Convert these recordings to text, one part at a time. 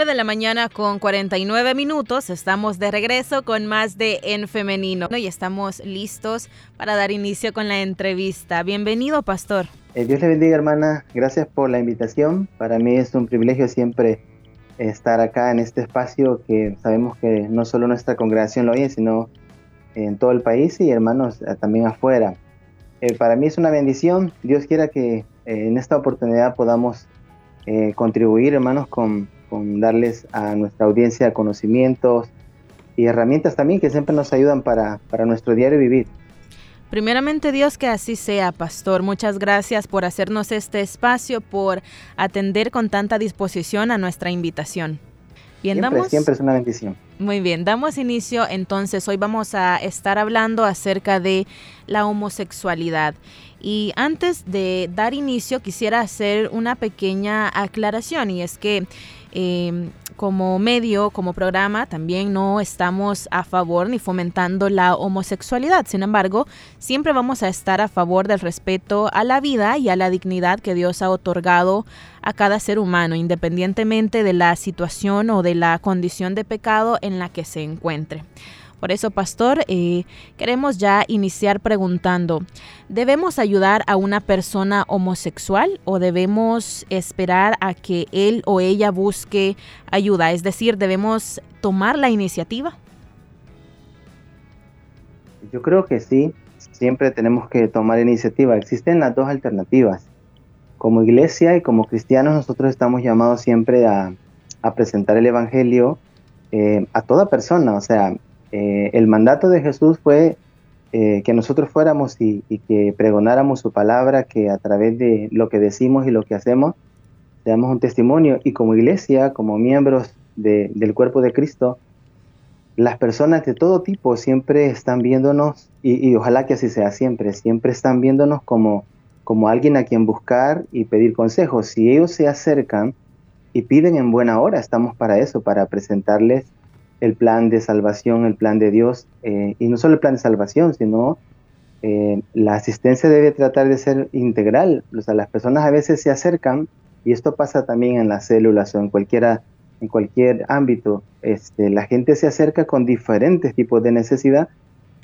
9 de la mañana con 49 minutos. Estamos de regreso con más de En Femenino y estamos listos para dar inicio con la entrevista. Bienvenido, pastor. Eh, Dios le bendiga, hermana. Gracias por la invitación. Para mí es un privilegio siempre estar acá en este espacio que sabemos que no solo nuestra congregación lo oye, sino en todo el país y hermanos eh, también afuera. Eh, para mí es una bendición. Dios quiera que en esta oportunidad podamos contribuir, hermanos, con con darles a nuestra audiencia conocimientos y herramientas también que siempre nos ayudan para, para nuestro diario vivir. Primeramente Dios que así sea, pastor. Muchas gracias por hacernos este espacio, por atender con tanta disposición a nuestra invitación. Bien, siempre, siempre es una bendición. Muy bien, damos inicio entonces. Hoy vamos a estar hablando acerca de la homosexualidad. Y antes de dar inicio quisiera hacer una pequeña aclaración y es que Em, como medio, como programa, también no estamos a favor ni fomentando la homosexualidad. Sin embargo, siempre vamos a estar a favor del respeto a la vida y a la dignidad que Dios ha otorgado a cada ser humano, independientemente de la situación o de la condición de pecado en la que se encuentre. Por eso, pastor, eh, queremos ya iniciar preguntando, ¿debemos ayudar a una persona homosexual o debemos esperar a que él o ella busque ayuda? Es decir, ¿debemos tomar la iniciativa? Yo creo que sí, siempre tenemos que tomar iniciativa. Existen las dos alternativas. Como iglesia y como cristianos nosotros estamos llamados siempre a, presentar el Evangelio eh, a toda persona, o sea, eh, el mandato de Jesús fue eh, que nosotros fuéramos y, que pregonáramos su palabra, que a través de lo que decimos y lo que hacemos, damos un testimonio. Y como iglesia, como miembros del cuerpo de Cristo, las personas de todo tipo siempre están viéndonos, y, ojalá que así sea siempre, siempre están viéndonos como, como alguien a quien buscar y pedir consejos. Si ellos se acercan y piden en buena hora, estamos para eso, para presentarles el plan de salvación, el plan de Dios, eh, y no solo el plan de salvación, sino eh, la asistencia debe tratar de ser integral. O sea, las personas a veces se acercan, y esto pasa también en las células o en cualquiera en cualquier ámbito, este, la gente se acerca con diferentes tipos de necesidad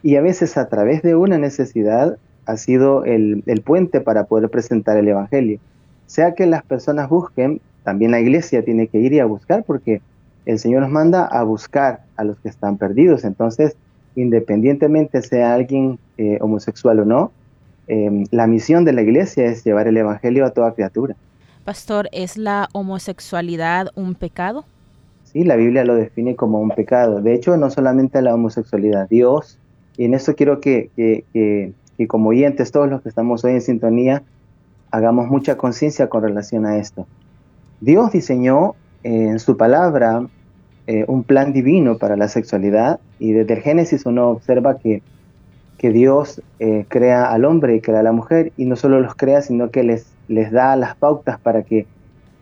y a veces a través de una necesidad ha sido el, el puente para poder presentar el Evangelio. Sea que las personas busquen, también la iglesia tiene que ir y a buscar porque el Señor nos manda a buscar a los que están perdidos. Entonces, independientemente sea alguien eh, homosexual o no, em, la misión de la iglesia es llevar el Evangelio a toda criatura. Pastor, ¿es la homosexualidad un pecado? Sí, la Biblia lo define como un pecado. De hecho, no solamente la homosexualidad, Dios, y en esto quiero que, que como oyentes, todos los que estamos hoy en sintonía, hagamos mucha conciencia con relación a esto. Dios diseñó en su palabra eh, un plan divino para la sexualidad y desde el Génesis uno observa que, que Dios eh, crea al hombre y crea a la mujer y no solo los crea, sino que les, les da las pautas para que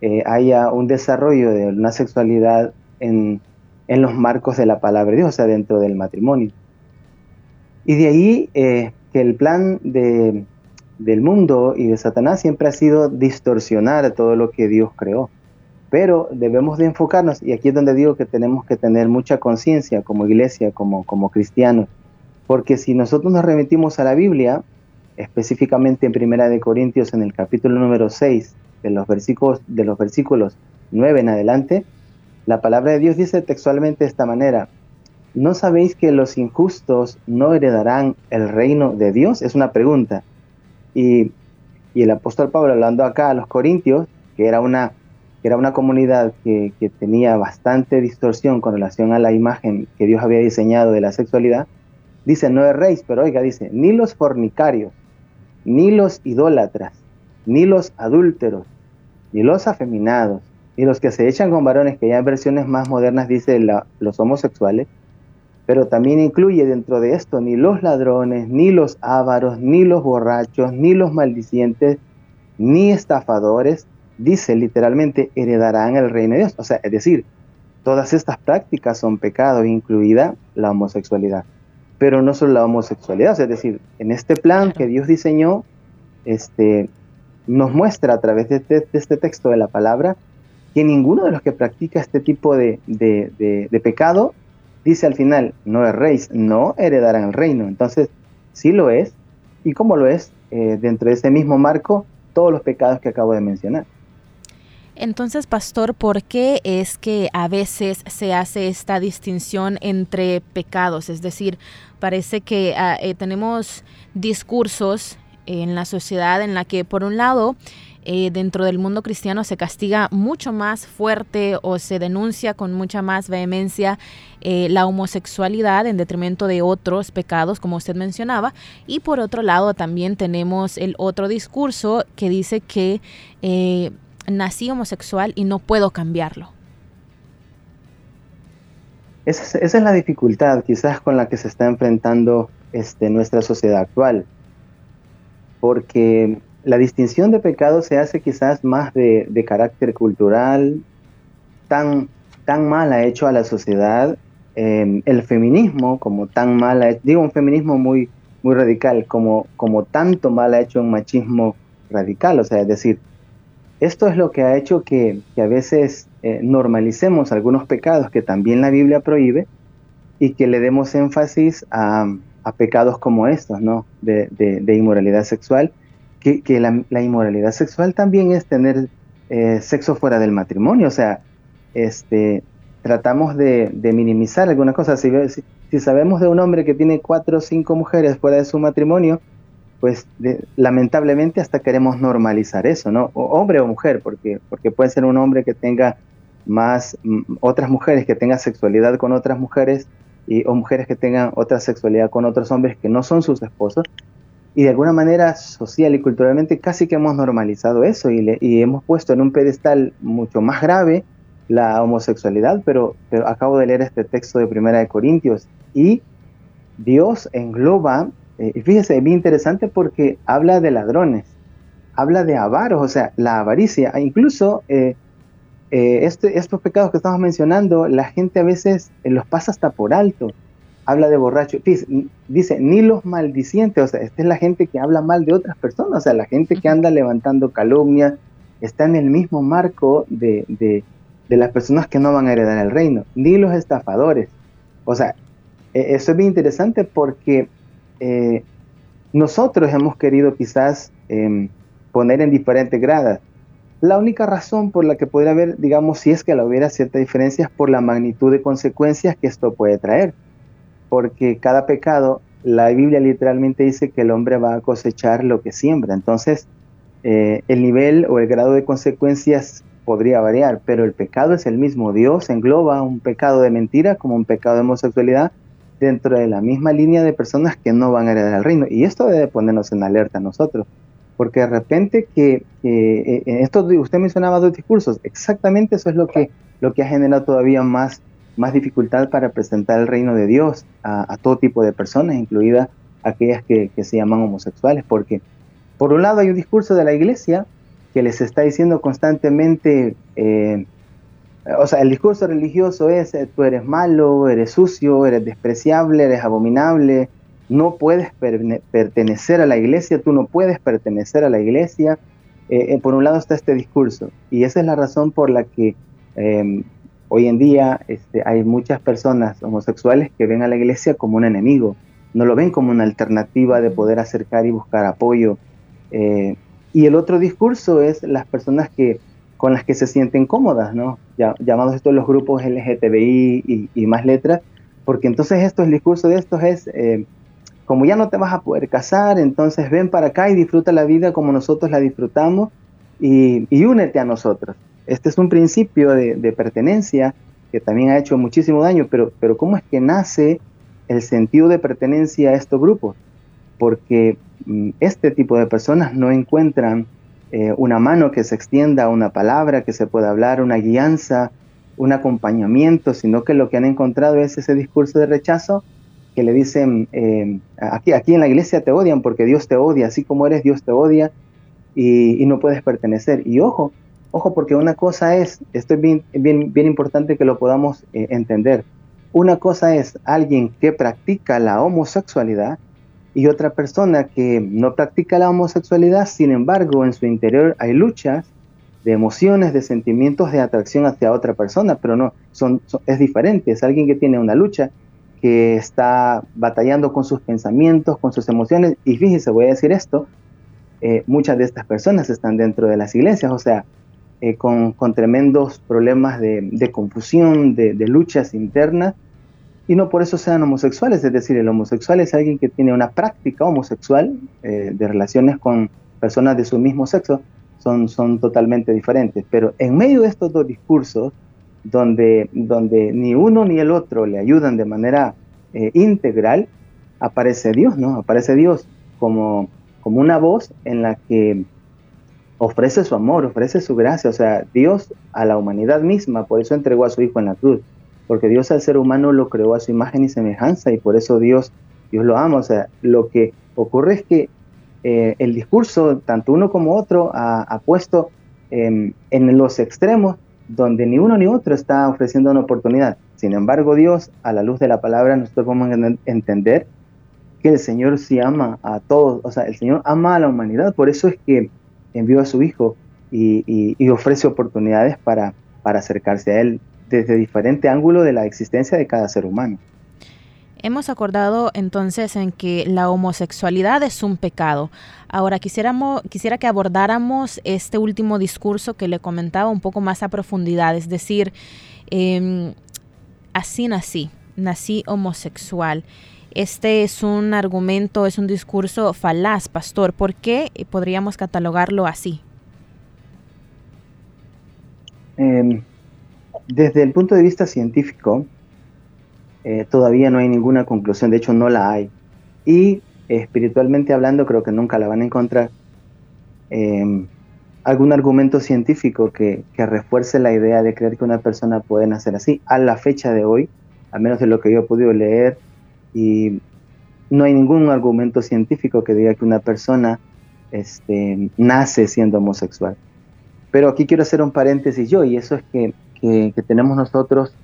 eh, haya un desarrollo de una sexualidad en, en, los marcos de la palabra de Dios, o sea, dentro del matrimonio. Y de ahí que el plan de, del mundo y de Satanás siempre ha sido distorsionar todo lo que Dios creó pero debemos de enfocarnos, y aquí es donde digo que tenemos que tener mucha conciencia como iglesia, como, como cristianos, porque si nosotros nos remitimos a la Biblia, específicamente en Primera de Corintios en el capítulo número 6, de los versículos, de los versículos 9 en adelante, la palabra de Dios dice textualmente de esta manera, ¿no sabéis que los injustos no heredarán el reino de Dios? Es una pregunta. Y, y el apóstol Pablo hablando acá a los Corintios, que era una era una comunidad que, tenía bastante distorsión con relación a la imagen que Dios había diseñado de la sexualidad, dice, no erréis, pero oiga, dice, ni los fornicarios, ni los idólatras, ni los adúlteros, ni los afeminados, ni los que se echan con varones, que ya en versiones más modernas dice los homosexuales, pero también incluye dentro de esto ni los ladrones, ni los ávaros, ni los borrachos, ni los maldicientes, ni estafadores, dice literalmente, heredarán el reino de Dios. O sea, es decir, todas estas prácticas son pecados, incluida la homosexualidad. Pero no solo la homosexualidad, es decir, en este plan que Dios diseñó, este, nos muestra a través de este, este texto de la palabra que ninguno de los que practica este tipo de, pecado dice al final, no rey, no heredarán el reino. Entonces, sí lo es. ¿Y cómo lo es? Eh, dentro de ese mismo marco, todos los pecados que acabo de mencionar. Entonces, pastor, ¿por qué es que a veces se hace esta distinción entre pecados? Es decir, parece que ah, eh, tenemos discursos en la sociedad en la que, por un lado, eh, dentro del mundo cristiano se castiga mucho más fuerte o se denuncia con mucha más vehemencia eh, la homosexualidad en detrimento de otros pecados, como usted mencionaba. Y por otro lado, también tenemos el otro discurso que dice que nací homosexual y no puedo cambiarlo. Esa es, la dificultad quizás con la que se está enfrentando este, nuestra sociedad actual, porque la distinción de pecado se hace quizás más de, carácter cultural, tan, tan mal ha hecho a la sociedad, em, el feminismo como tan mal ha digo un feminismo muy, muy radical, como, como tanto mal ha hecho un machismo radical, o sea, es decir, esto es lo que ha hecho que, a veces eh, normalicemos algunos pecados que también la Biblia prohíbe y que le demos énfasis a, pecados como estos, ¿no? De, inmoralidad sexual, que, la, inmoralidad sexual también es tener eh, sexo fuera del matrimonio, o sea, este, tratamos de, minimizar algunas cosas. si sabemos de un hombre que tiene cuatro o cinco mujeres fuera de su matrimonio, pues lamentablemente hasta queremos normalizar eso, ¿no? hombre o mujer, porque, porque puede ser un hombre que tenga más otras mujeres, que tenga sexualidad con otras mujeres, y, o mujeres que tengan otra sexualidad con otros hombres que no son sus esposos. Y de alguna manera social y culturalmente casi que hemos normalizado eso y, y hemos puesto en un pedestal mucho más grave la homosexualidad, pero, pero acabo de leer este texto de Primera de Corintios y Dios engloba eh, fíjese, es bien interesante porque habla de ladrones, habla de avaros, o sea, la avaricia, e incluso eh, eh, este, estos pecados que estamos mencionando, la gente a veces los pasa hasta por alto. Habla de borracho, dice, ni los maldicientes, o sea, esta es la gente que habla mal de otras personas, o sea, la gente que anda levantando calumnia, está en el mismo marco de, de, de las personas que no van a heredar el reino, ni los estafadores. O sea, eso es bien interesante porque eh, nosotros hemos querido quizás em, poner en diferentes gradas. La única razón por la que podría haber, digamos, si es que la hubiera ciertas diferencias por la magnitud de consecuencias que esto puede traer. Porque cada pecado, la Biblia literalmente dice que el hombre va a cosechar lo que siembra. Entonces, eh, el nivel o el grado de consecuencias podría variar, pero el pecado es el mismo. Dios engloba un pecado de mentira como un pecado de homosexualidad dentro de la misma línea de personas que no van a heredar el reino. Y esto debe ponernos en alerta a nosotros, porque de repente que, eh, esto usted mencionaba dos discursos, exactamente eso es lo que, lo que ha generado todavía más, más dificultad para presentar el reino de Dios a, todo tipo de personas, incluidas aquellas que, se llaman homosexuales, porque por un lado hay un discurso de la iglesia que les está diciendo constantemente, eh, o sea, el discurso religioso es, eh, tú eres malo, eres sucio, eres despreciable, eres abominable, no puedes pertenecer a la iglesia, tú no puedes pertenecer a la iglesia. Eh, eh, por un lado está este discurso y esa es la razón por la que em, hoy en día este, hay muchas personas homosexuales que ven a la iglesia como un enemigo, no lo ven como una alternativa de poder acercar y buscar apoyo. y el otro discurso es las personas que con las que se sienten cómodas, ¿no? llamados estos los grupos LGTBI y, más letras, porque entonces esto, el discurso de estos es, eh, como ya no te vas a poder casar, entonces ven para acá y disfruta la vida como nosotros la disfrutamos y, únete a nosotros. Este es un principio de, pertenencia que también ha hecho muchísimo daño, pero, pero ¿cómo es que nace el sentido de pertenencia a estos grupos? Porque mm, este tipo de personas no encuentran eh, una mano que se extienda, una palabra que se pueda hablar, una guianza, un acompañamiento, sino que lo que han encontrado es ese discurso de rechazo que le dicen, eh, aquí, aquí en la iglesia te odian porque Dios te odia, así como eres, Dios te odia y, no puedes pertenecer. Y ojo, ojo, porque una cosa es, esto es bien, bien, bien importante que lo podamos eh, entender, una cosa es alguien que practica la homosexualidad y otra persona que no practica la homosexualidad, sin embargo, en su interior hay luchas de emociones, de sentimientos de atracción hacia otra persona, pero no, son, es diferente, es alguien que tiene una lucha, que está batallando con sus pensamientos, con sus emociones, y fíjese, voy a decir esto, eh, muchas de estas personas están dentro de las iglesias, o sea, eh, con, con, tremendos problemas de, confusión, de, luchas internas, y no por eso sean homosexuales, es decir, el homosexual es alguien que tiene una práctica homosexual eh, de relaciones con personas de su mismo sexo, son, totalmente diferentes. Pero en medio de estos dos discursos, donde, donde ni uno ni el otro le ayudan de manera eh, integral, aparece Dios, ¿no? Aparece Dios como, como una voz en la que ofrece su amor, ofrece su gracia, o sea, Dios a la humanidad misma, por eso entregó a su Hijo en la cruz, porque Dios al ser humano lo creó a su imagen y semejanza y por eso Dios, Dios lo ama, o sea, lo que ocurre es que eh, el discurso, tanto uno como otro, ha, puesto en los extremos donde ni uno ni otro está ofreciendo una oportunidad. Sin embargo, Dios, a la luz de la palabra, nosotros podemos entender que el Señor sí ama a todos, o sea, el Señor ama a la humanidad, por eso es que envió a su Hijo y, ofrece oportunidades para, para acercarse a Él desde diferente ángulo de la existencia de cada ser humano. Hemos acordado entonces en que la homosexualidad es un pecado. Ahora quisiéramos, quisiera que abordáramos este último discurso que le comentaba un poco más a profundidad, es decir, em, así nací, nací homosexual. Este es un argumento, es un discurso falaz, pastor. ¿Por qué podríamos catalogarlo así? Em, desde el punto de vista científico, eh, todavía no hay ninguna conclusión, de hecho no la hay. Y espiritualmente hablando creo que nunca la van a encontrar. Em, algún argumento científico que, refuerce la idea de creer que una persona puede nacer así. A la fecha de hoy, al menos de lo que yo he podido leer, y no hay ningún argumento científico que diga que una persona este, nace siendo homosexual. Pero aquí quiero hacer un paréntesis yo, y eso es que, que tenemos nosotros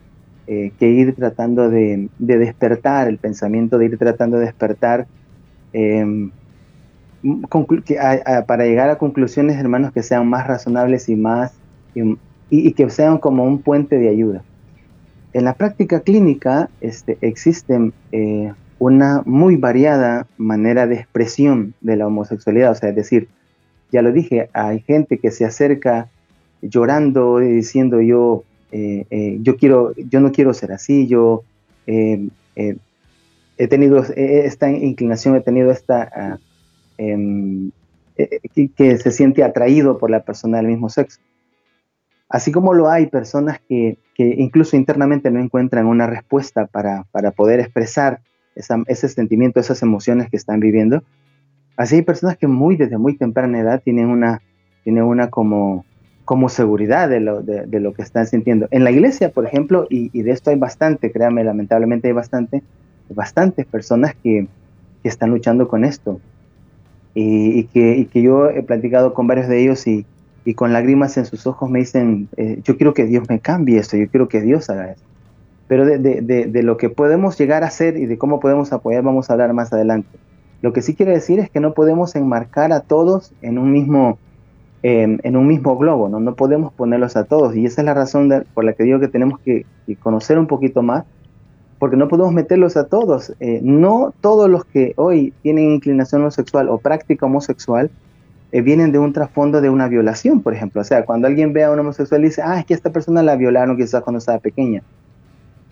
eh, que ir tratando de, despertar el pensamiento, de ir tratando de despertar em, para llegar a conclusiones, hermanos, que sean más razonables y más y, que sean como un puente de ayuda. En la práctica clínica este, existen eh, una muy variada manera de expresión de la homosexualidad, o sea, es decir, ya lo dije, hay gente que se acerca llorando y diciendo yo eh, eh, yo, quiero, yo no quiero ser así, yo eh, he tenido esta inclinación, he tenido esta, ah, em, que, se siente atraído por la persona del mismo sexo. Así como lo hay personas que, que incluso internamente no encuentran una respuesta para, para poder expresar ese sentimiento, esas emociones que están viviendo, así hay personas que muy desde muy temprana edad tienen una, tienen una como como seguridad de lo, de, lo que están sintiendo. En la iglesia, por ejemplo, y, de esto hay bastante, créanme, lamentablemente hay bastante, bastantes personas que, que están luchando con esto. Y, que, que, yo he platicado con varios de ellos y, y con lágrimas en sus ojos me dicen, eh, yo quiero que Dios me cambie esto, yo quiero que Dios haga esto. Pero de, de, de, lo que podemos llegar a hacer y de cómo podemos apoyar vamos a hablar más adelante. Lo que sí quiero decir es que no podemos enmarcar a todos en un mismo en un mismo globo, ¿no? no podemos ponerlos a todos y esa es la razón por la que digo que tenemos que, conocer un poquito más, porque no podemos meterlos a todos. Eh, no todos los que hoy tienen inclinación homosexual o práctica homosexual eh, vienen de un trasfondo de una violación, por ejemplo. O sea, cuando alguien ve a un homosexual y dice, ah, es que esta persona la violaron quizás cuando estaba pequeña.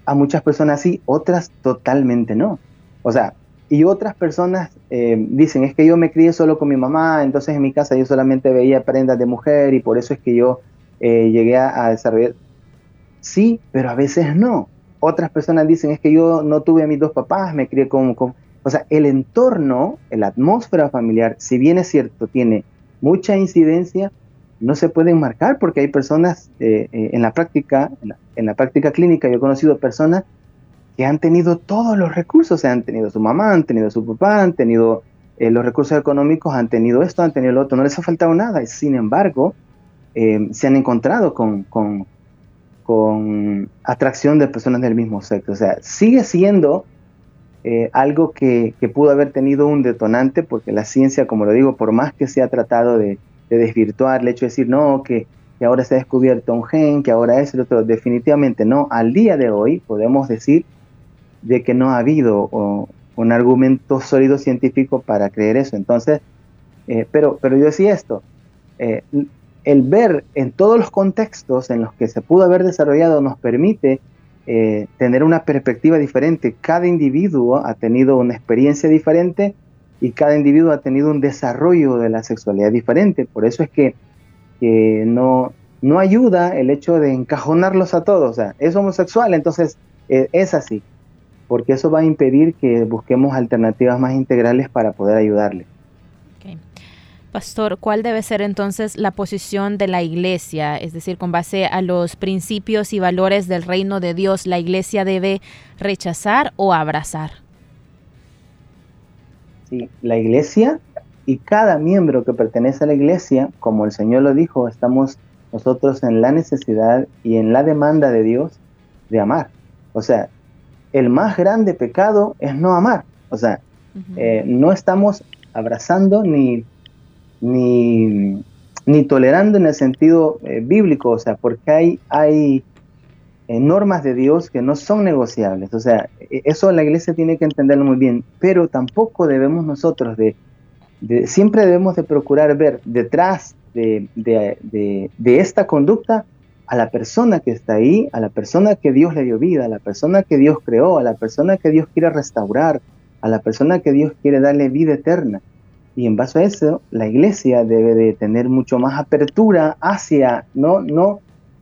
A muchas personas sí, otras totalmente no. O sea, y otras personas eh, dicen, es que yo me crié solo con mi mamá, entonces en mi casa yo solamente veía prendas de mujer y por eso es que yo eh, llegué a, desarrollar. Sí, pero a veces no. Otras personas dicen, es que yo no tuve a mis dos papás, me crié con... O sea, el entorno, la atmósfera familiar, si bien es cierto, tiene mucha incidencia, no se pueden marcar porque hay personas eh, en la práctica, en la, práctica clínica, yo he conocido personas que han tenido todos los recursos, han tenido su mamá, han tenido su papá, han tenido eh, los recursos económicos, han tenido esto, han tenido lo otro, no les ha faltado nada, sin embargo, se han encontrado con, con, con, atracción de personas del mismo sexo, o sea, sigue siendo algo que, que pudo haber tenido un detonante, porque la ciencia, como lo digo, por más que se ha tratado de, de desvirtuar el hecho de decir, no, que, ahora se ha descubierto un gen, que ahora es el otro. Definitivamente no. Al día de hoy podemos decir de que no ha habido un argumento sólido científico para creer eso. Entonces, eh, pero, pero yo decía esto, eh, el ver en todos los contextos en los que se pudo haber desarrollado nos permite eh, tener una perspectiva diferente. Cada individuo ha tenido una experiencia diferente y cada individuo ha tenido un desarrollo de la sexualidad diferente. Por eso es que, no, no ayuda el hecho de encajonarlos a todos. O sea, es homosexual, entonces es así. Porque eso va a impedir que busquemos alternativas más integrales para poder ayudarle. Pastor, ¿cuál debe ser entonces la posición de la iglesia? Es decir, con base a los principios y valores del reino de Dios, ¿la iglesia debe rechazar o abrazar? La iglesia y cada miembro que pertenece a la iglesia, como el Señor lo dijo, estamos nosotros en la necesidad y en la demanda de Dios de amar. O sea, el más grande pecado es no amar. O sea, eh, no estamos abrazando ni, ni, ni, tolerando en el sentido eh, bíblico, o sea, porque hay, hay normas de Dios que no son negociables. O sea, e, eso la iglesia tiene que entenderlo muy bien, pero tampoco debemos nosotros de, siempre debemos de procurar ver detrás de, de, esta conducta a la persona que está ahí, a la persona que Dios le dio vida, a la persona que Dios creó, a la persona que Dios quiere restaurar, a la persona que Dios quiere darle vida eterna. Y en base a eso, la iglesia debe de tener mucho más apertura hacia, no, no,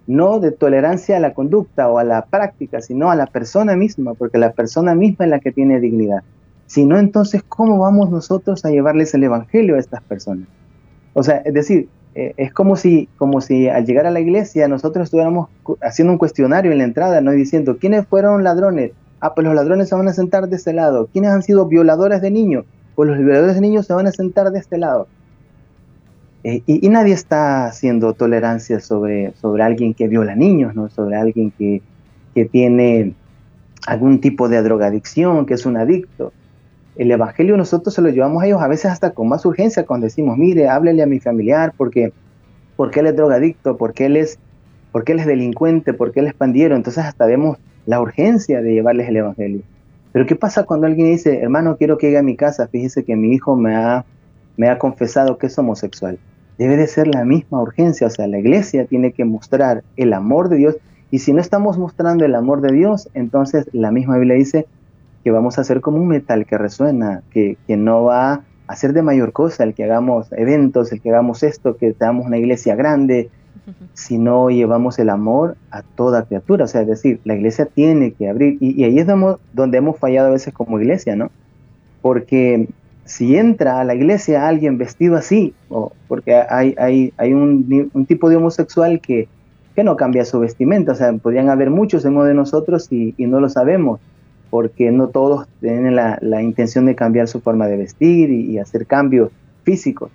no de tolerancia a la conducta o a la práctica, sino a la persona misma, porque la persona misma es la que tiene dignidad. Si no, entonces, ¿cómo vamos nosotros a llevarles el Evangelio a estas personas? O sea, es decir, eh, es como si, como si al llegar a la iglesia nosotros estuviéramos haciendo un cuestionario en la entrada, no diciendo, ¿quiénes fueron ladrones? Ah, pues los ladrones se van a sentar de este lado. ¿Quiénes han sido violadores de niños? Pues los violadores de niños se van a sentar de este lado. Eh, y, nadie está haciendo tolerancia sobre, sobre alguien que viola niños, ¿no? sobre alguien que, que tiene algún tipo de drogadicción, que es un adicto. El Evangelio nosotros se lo llevamos a ellos a veces hasta con más urgencia cuando decimos, mire, háblele a mi familiar porque, porque él es drogadicto, porque él es, porque él es delincuente, porque él es pandiero. Entonces hasta vemos la urgencia de llevarles el Evangelio. Pero ¿qué pasa cuando alguien dice, hermano, quiero que llegue a mi casa? Fíjese que mi hijo me ha, me ha confesado que es homosexual debe de ser la misma urgencia, o sea, la iglesia tiene que mostrar el amor de Dios y si no estamos mostrando el amor de Dios, entonces la misma Biblia dice que vamos a ser como un metal que resuena, que, que no va a ser de mayor cosa el que hagamos eventos, el que hagamos esto, que tengamos una iglesia grande, si no llevamos el amor a toda criatura. O sea, es decir, la iglesia tiene que abrir, y, y ahí es donde hemos fallado a veces como iglesia, ¿no? Porque si entra a la iglesia alguien vestido así, o porque hay, hay, hay un, un, tipo de homosexual que, que, no cambia su vestimenta, o sea, podrían haber muchos en de nosotros y, y, no lo sabemos, porque no todos tienen la, intención de cambiar su forma de vestir y, hacer cambios físicos.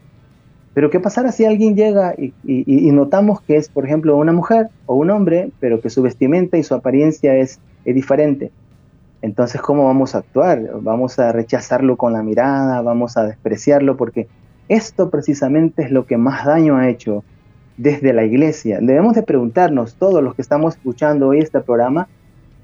Pero ¿qué pasará si alguien llega y, y, notamos que es, por ejemplo, una mujer o un hombre, pero que su vestimenta y su apariencia es, es diferente? Entonces, ¿cómo vamos a actuar? ¿Vamos a rechazarlo con la mirada? ¿Vamos a despreciarlo? Porque esto precisamente es lo que más daño ha hecho desde la iglesia. Debemos de preguntarnos, todos los que estamos escuchando hoy este programa,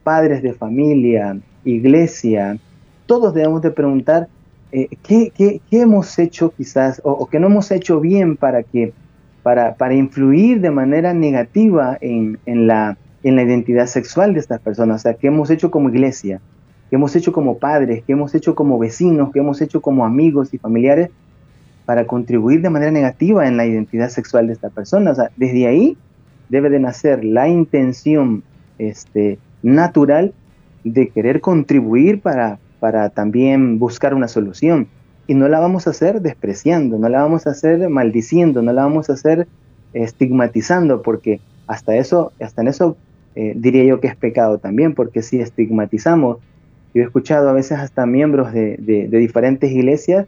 padres de familia, iglesia, todos debemos de preguntar eh, ¿qué, hemos hecho quizás o, o, qué no hemos hecho bien para, que, para, para influir de manera negativa en, en la en la identidad sexual de estas personas, o sea, qué hemos hecho como iglesia, qué hemos hecho como padres, qué hemos hecho como vecinos, qué hemos hecho como amigos y familiares para contribuir de manera negativa en la identidad sexual de esta persona. O sea, desde ahí debe de nacer la intención este, natural de querer contribuir para, para también buscar una solución. Y no la vamos a hacer despreciando, no la vamos a hacer maldiciendo, no la vamos a hacer estigmatizando, porque hasta eso, hasta en eso eh, diría yo que es pecado también, porque si estigmatizamos, yo he escuchado a veces hasta miembros de, diferentes iglesias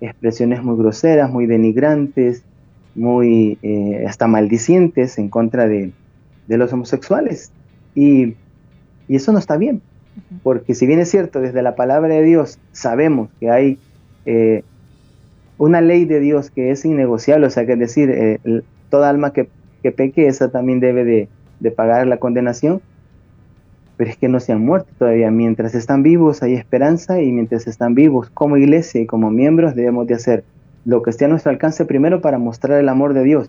expresiones muy groseras, muy denigrantes, muy eh, hasta maldicientes en contra de, los homosexuales. Y, eso no está bien, porque si bien es cierto, desde la palabra de Dios sabemos que hay eh, una ley de Dios que es innegociable, o sea, que es decir, eh, toda alma que, peque, esa también debe de, pagar la condenación, pero es que no se han muerto todavía. Mientras están vivos hay esperanza y mientras están vivos como iglesia y como miembros debemos de hacer lo que esté a nuestro alcance primero para mostrar el amor de Dios.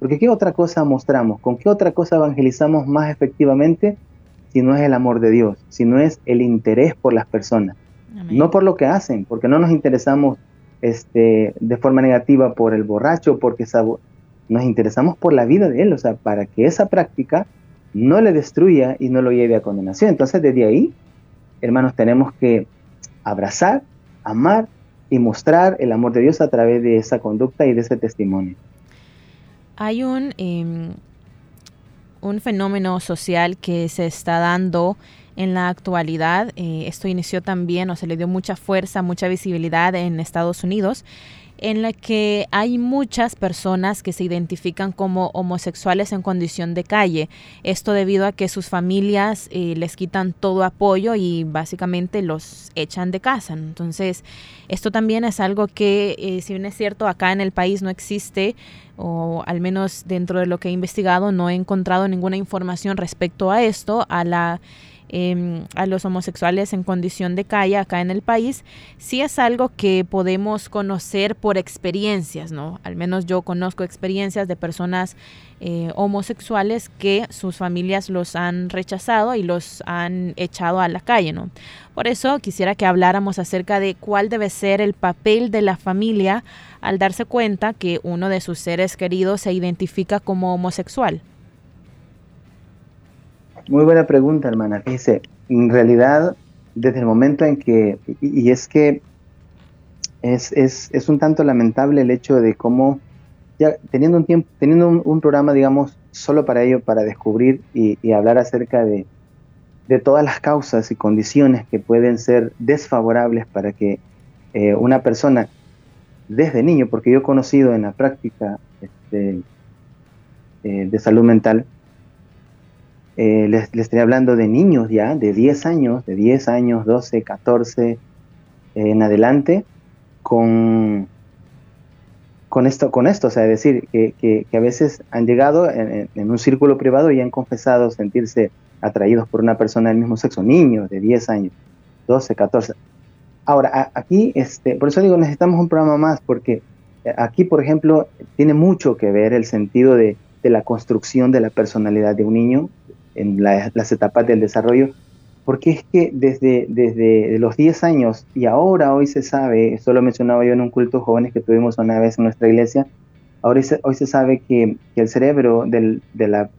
Porque ¿qué otra cosa mostramos? ¿Con qué otra cosa evangelizamos más efectivamente si no es el amor de Dios? Si no es el interés por las personas. No por lo que hacen, porque no nos interesamos este, de forma negativa por el borracho, porque nos interesamos por la vida de él, o sea, para que esa práctica no le destruya y no lo lleve a condenación. Entonces, desde ahí, hermanos, tenemos que abrazar, amar y mostrar el amor de Dios a través de esa conducta y de ese testimonio. Hay un, em, un fenómeno social que se está dando en la actualidad. Eh, esto inició también o se le dio mucha fuerza, mucha visibilidad en Estados Unidos en la que hay muchas personas que se identifican como homosexuales en condición de calle. Esto debido a que sus familias eh, les quitan todo apoyo y básicamente los echan de casa. Entonces, esto también es algo que, eh, si bien es cierto, acá en el país no existe, o al menos dentro de lo que he investigado, no he encontrado ninguna información respecto a esto, a la Em, a los homosexuales en condición de calle acá en el país, sí es algo que podemos conocer por experiencias, ¿no? Al menos yo conozco experiencias de personas eh, homosexuales que sus familias los han rechazado y los han echado a la calle, ¿no? Por eso quisiera que habláramos acerca de cuál debe ser el papel de la familia al darse cuenta que uno de sus seres queridos se identifica como homosexual. Muy buena pregunta, hermana. Fíjese, en realidad, desde el momento en que, y, es que es, es, es, un tanto lamentable el hecho de cómo, ya teniendo un tiempo, teniendo un, programa, digamos, solo para ello, para descubrir y, hablar acerca de, de, todas las causas y condiciones que pueden ser desfavorables para que eh, una persona desde niño, porque yo he conocido en la práctica este, eh, de salud mental, eh, les, estoy hablando de niños ya, de 10 años, de 10 años, 12, 14 eh, en adelante, con, con, esto, con esto, o sea, decir, que, a veces han llegado en, un círculo privado y han confesado sentirse atraídos por una persona del mismo sexo, niños de 10 años, 12, 14. Ahora, aquí, este, por eso digo, necesitamos un programa más, porque eh, aquí, por ejemplo, tiene mucho que ver el sentido de, de la construcción de la personalidad de un niño, en las etapas del desarrollo, porque es que desde, desde los 10 años y ahora hoy se sabe, esto lo mencionaba yo en un culto jóvenes que tuvimos una vez en nuestra iglesia, ahora hoy se, sabe que, el cerebro de, la,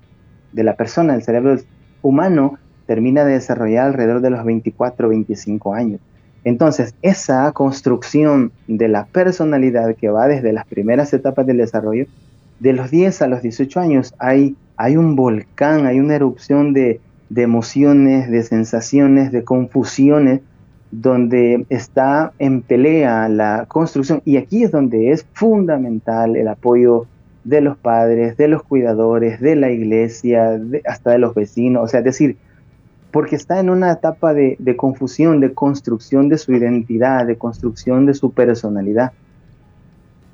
de la persona, el cerebro humano, termina de desarrollar alrededor de los 24 o 25 años. Entonces, esa construcción de la personalidad que va desde las primeras etapas del desarrollo, de los 10 a los 18 años hay hay un volcán, hay una erupción de, emociones, de sensaciones, de confusiones, donde está en pelea la construcción. Y aquí es donde es fundamental el apoyo de los padres, de los cuidadores, de la iglesia, hasta de los vecinos. O sea, es decir, porque está en una etapa de, de confusión, de construcción de su identidad, de construcción de su personalidad.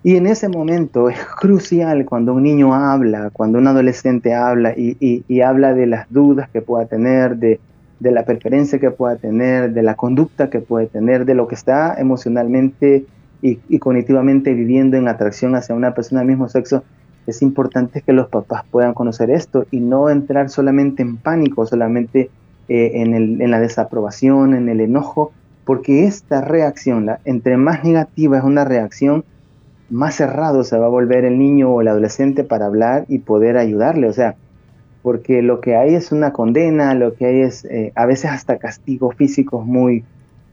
Y en ese momento es crucial cuando un niño habla, cuando un adolescente habla y, habla de las dudas que pueda tener, de, la preferencia que pueda tener, de la conducta que puede tener, de lo que está emocionalmente y, cognitivamente viviendo en atracción hacia una persona del mismo sexo, es importante que los papás puedan conocer esto y no entrar solamente en pánico, solamente eh, en, en, la desaprobación, en el enojo, porque esta reacción, la, entre más negativa es una reacción, más cerrado se va a volver el niño o el adolescente para hablar y poder ayudarle. O sea, porque lo que hay es una condena, lo que hay es eh, a veces hasta castigos físicos muy,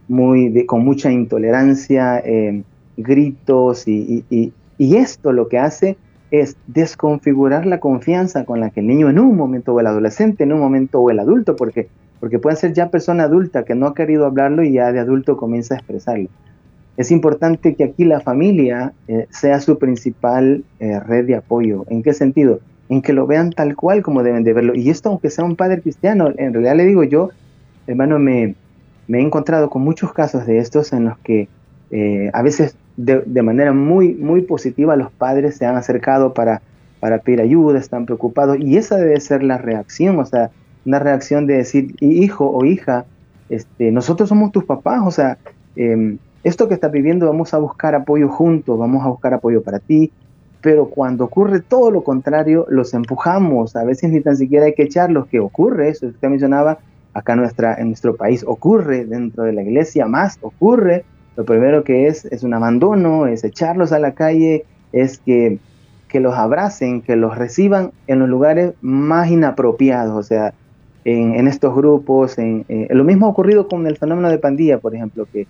muy de, con mucha intolerancia, eh, gritos y, y, esto lo que hace es desconfigurar la confianza con la que el niño en un momento o el adolescente en un momento o el adulto, porque, porque puede ser ya persona adulta que no ha querido hablarlo y ya de adulto comienza a expresarlo. Es importante que aquí la familia eh, sea su principal eh, red de apoyo. ¿En qué sentido? En que lo vean tal cual como deben de verlo. Y esto aunque sea un padre cristiano, en realidad le digo yo, hermano, me, me he encontrado con muchos casos de estos en los que eh, a veces de, manera muy, muy positiva los padres se han acercado para, pedir ayuda, están preocupados y esa debe ser la reacción, o sea, una reacción de decir, hijo o hija, este, nosotros somos tus papás, o sea, em, esto que estás viviendo vamos a buscar apoyo juntos, vamos a buscar apoyo para ti, pero cuando ocurre todo lo contrario, los empujamos, a veces ni tan siquiera hay que echarlos, que ocurre, eso que usted mencionaba, acá nuestra, en nuestro país. Ocurre, dentro de la iglesia más ocurre, lo primero que es es un abandono, es echarlos a la calle, es que, que los abracen, que los reciban en los lugares más inapropiados, o sea, en, en estos grupos. En, lo mismo ha ocurrido con el fenómeno de pandilla, por ejemplo, que,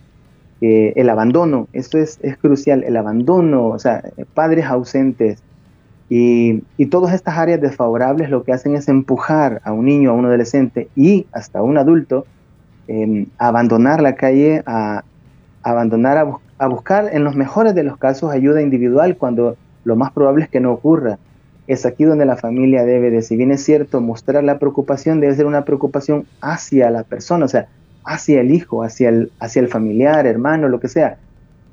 el abandono, esto es, es, crucial, el abandono, o sea, padres ausentes. Y, y todas estas áreas desfavorables lo que hacen es empujar a un niño, a un adolescente y hasta a un adulto eh, a abandonar la calle, a, abandonar a, buscar en los mejores de los casos ayuda individual cuando lo más probable es que no ocurra. Es aquí donde la familia debe de, si bien es cierto, mostrar la preocupación, debe ser una preocupación hacia la persona, o sea, hacia el hijo, hacia el, hacia el familiar, hermano, lo que sea.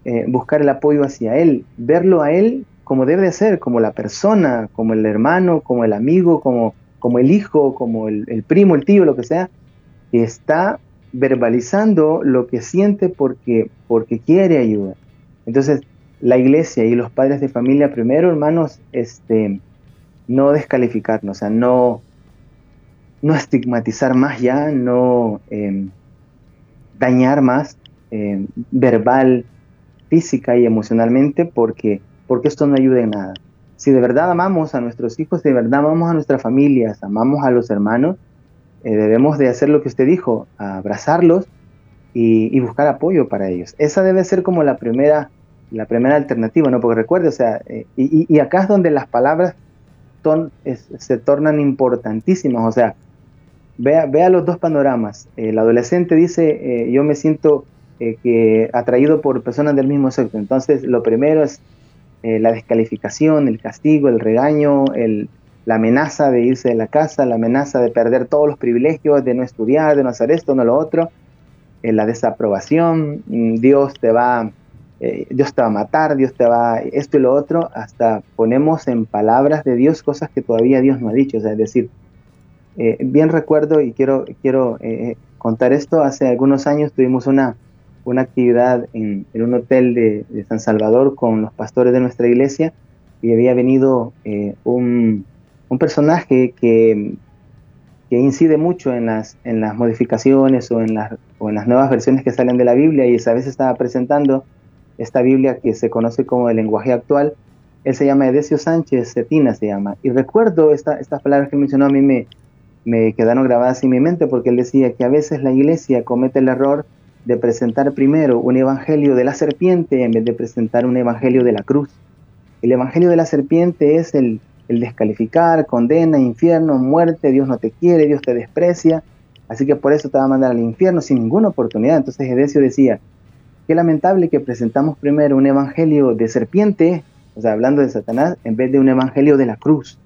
Eh, buscar el apoyo hacia él, verlo a él como debe de ser, como la persona, como el hermano, como el amigo, como, como el hijo, como el, primo, el tío, lo que sea, que está verbalizando lo que siente porque, porque quiere ayuda. Entonces, la iglesia y los padres de familia, primero, hermanos, este, no descalificarnos, o sea, no, no estigmatizar más ya, no em, dañar más em, verbal, física y emocionalmente, porque, porque esto no ayuda en nada. Si de verdad amamos a nuestros hijos, de verdad amamos a nuestras familias, amamos a los hermanos, eh, debemos de hacer lo que usted dijo, abrazarlos y, buscar apoyo para ellos. Esa debe ser como la primera, la primera alternativa, ¿no? Porque recuerde, o sea, eh, y, acá es donde las palabras se tornan importantísimas, o sea, vea, vea los dos panoramas. El adolescente dice, eh, yo me siento que atraído por personas del mismo sexo. Entonces, lo primero es la descalificación, el castigo, el regaño, el, la amenaza de irse de la casa, la amenaza de perder todos los privilegios, de no estudiar, de no hacer esto, no lo otro, eh, la desaprobación, mm, Dios te va, eh, Dios te va a matar, Dios te va esto y lo otro, hasta ponemos en palabras de Dios cosas que todavía Dios no ha dicho, es decir, eh, bien recuerdo y quiero, quiero contar esto, hace algunos años tuvimos una, una actividad en, un hotel de, de, San Salvador con los pastores de nuestra iglesia y había venido un, un personaje que, que incide mucho en las, en las modificaciones o en las, o en las nuevas versiones que salen de la Biblia y esa vez estaba presentando esta Biblia que se conoce como el lenguaje actual. Él se llama Edesio Sánchez Cetina, se llama. Y recuerdo esta, estas palabras que mencionó a mí me, me quedaron grabadas en mi mente porque él decía que a veces la iglesia comete el error de presentar primero un evangelio de la serpiente en vez de presentar un evangelio de la cruz. El evangelio de la serpiente es el, descalificar, condena, infierno, muerte, Dios no te quiere, Dios te desprecia, así que por eso te va a mandar al infierno sin ninguna oportunidad. Entonces Edesio decía, qué lamentable que presentamos primero un evangelio de serpiente, o sea, hablando de Satanás, en vez de un evangelio de la cruz,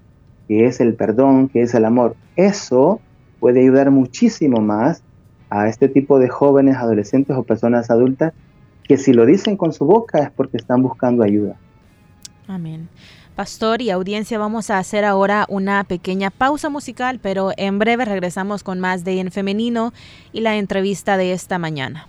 que es el perdón, que es el amor. Eso puede ayudar muchísimo más a este tipo de jóvenes, adolescentes o personas adultas que si lo dicen con su boca es porque están buscando ayuda. Amén. Pastor y audiencia, vamos a hacer ahora una pequeña pausa musical, pero en breve regresamos con más de En Femenino y la entrevista de esta mañana.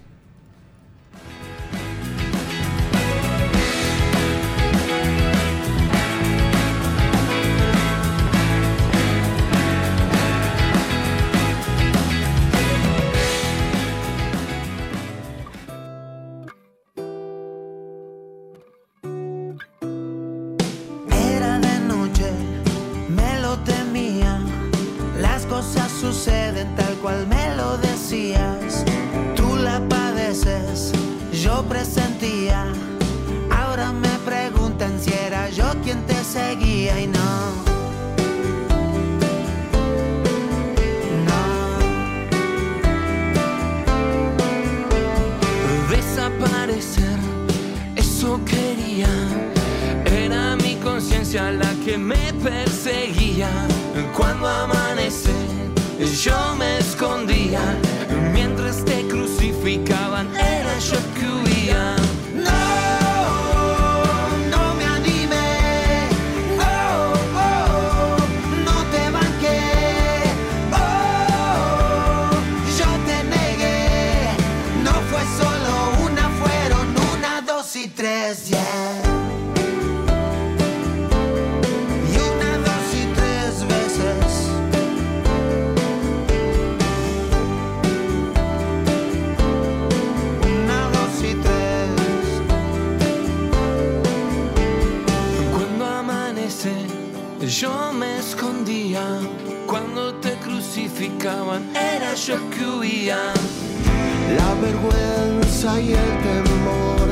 Vergüenza y el temor,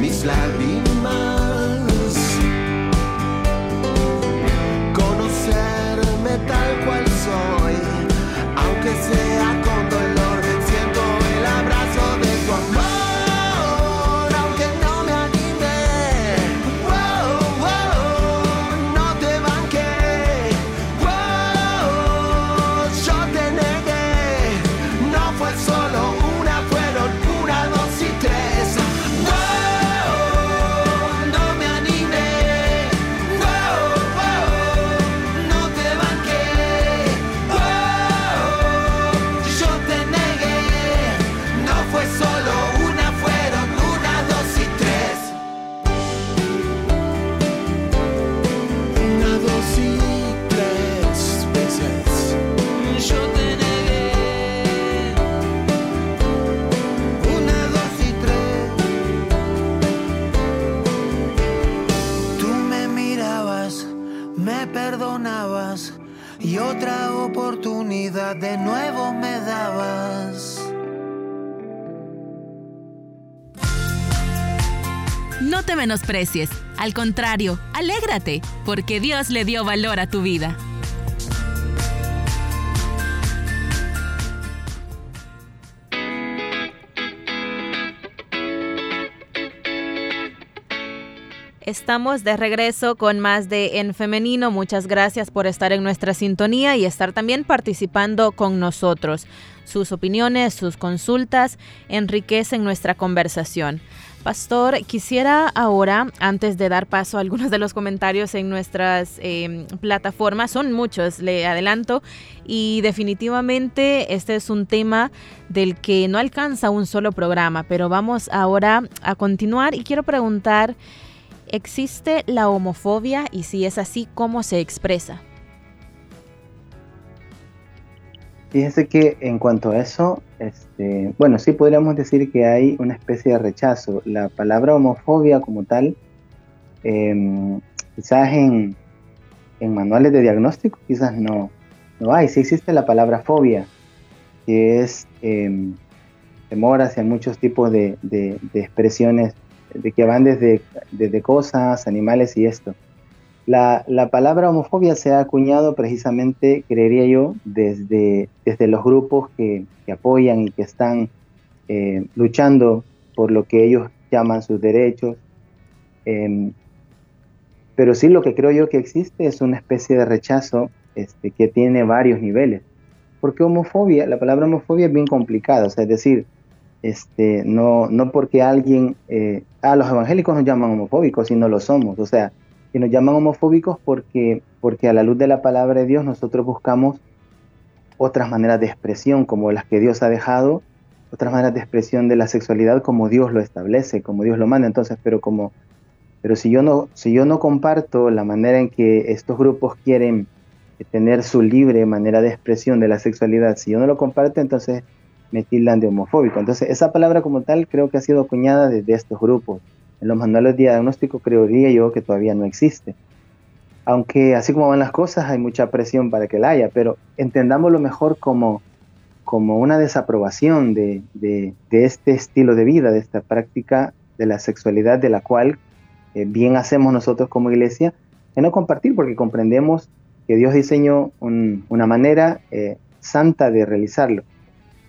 mis menosprecies, al contrario, alégrate, porque Dios le dio valor a tu vida. Estamos de regreso con más de En Femenino. Muchas gracias por estar en nuestra sintonía y estar también participando con nosotros. Sus opiniones, sus consultas enriquecen nuestra conversación. Pastor, quisiera ahora, antes de dar paso a algunos de los comentarios en nuestras em, plataformas, son muchos, le adelanto, y definitivamente este es un tema del que no alcanza un solo programa, pero vamos ahora a continuar y quiero preguntar... ¿Existe la homofobia y si es así, cómo se expresa? Fíjese que en cuanto a eso, este, bueno, sí podríamos decir que hay una especie de rechazo. La palabra homofobia como tal, em, quizás en, manuales de diagnóstico, quizás no, no hay. Sí existe la palabra fobia, que es em, temor hacia muchos tipos de, de expresiones de que van desde, desde cosas, animales y esto. La, palabra homofobia se ha acuñado precisamente, creería yo, desde, desde los grupos que, apoyan y que están eh, luchando por lo que ellos llaman sus derechos. Em, pero sí lo que creo yo que existe es una especie de rechazo este, que tiene varios niveles. Porque homofobia, la palabra homofobia es bien complicada, o sea, es decir, este, no, no porque alguien, eh, a los evangélicos nos llaman homofóbicos y no lo somos, o sea, que nos llaman homofóbicos porque, porque a la luz de la palabra de Dios nosotros buscamos otras maneras de expresión como las que Dios ha dejado, otras maneras de expresión de la sexualidad como Dios lo establece, como Dios lo manda, entonces, pero como, pero si yo no, si yo no comparto la manera en que estos grupos quieren tener su libre manera de expresión de la sexualidad, si yo no lo comparto, entonces me tildan de homofóbico. Entonces, esa palabra como tal creo que ha sido acuñada desde estos grupos. En los manuales de diagnóstico creería yo que todavía no existe. Aunque así como van las cosas, hay mucha presión para que la haya, pero entendámoslo mejor como, como una desaprobación de, de, este estilo de vida, de esta práctica de la sexualidad de la cual eh, bien hacemos nosotros como iglesia en no compartir, porque comprendemos que Dios diseñó una manera eh, santa de realizarlo.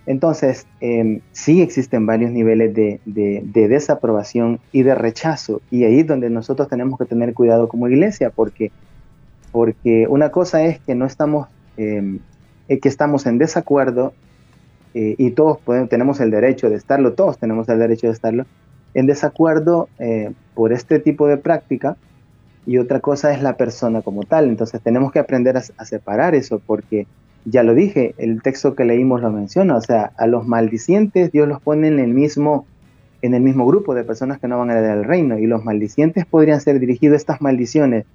Entonces, em, sí existen varios niveles de, desaprobación y de rechazo, y ahí es donde nosotros tenemos que tener cuidado como iglesia, porque, porque una cosa es que no estamos, em, eh, que estamos en desacuerdo, eh, y todos tenemos el derecho de estarlo, todos tenemos el derecho de estarlo, en desacuerdo eh, por este tipo de práctica, y otra cosa es la persona como tal. Entonces tenemos que aprender a separar eso, porque ya lo dije, el texto que leímos lo menciona, o sea, a los maldicientes Dios los pone en el mismo, en el mismo grupo de personas que no van a heredar el reino, y los maldicientes podrían ser dirigidos estas maldiciones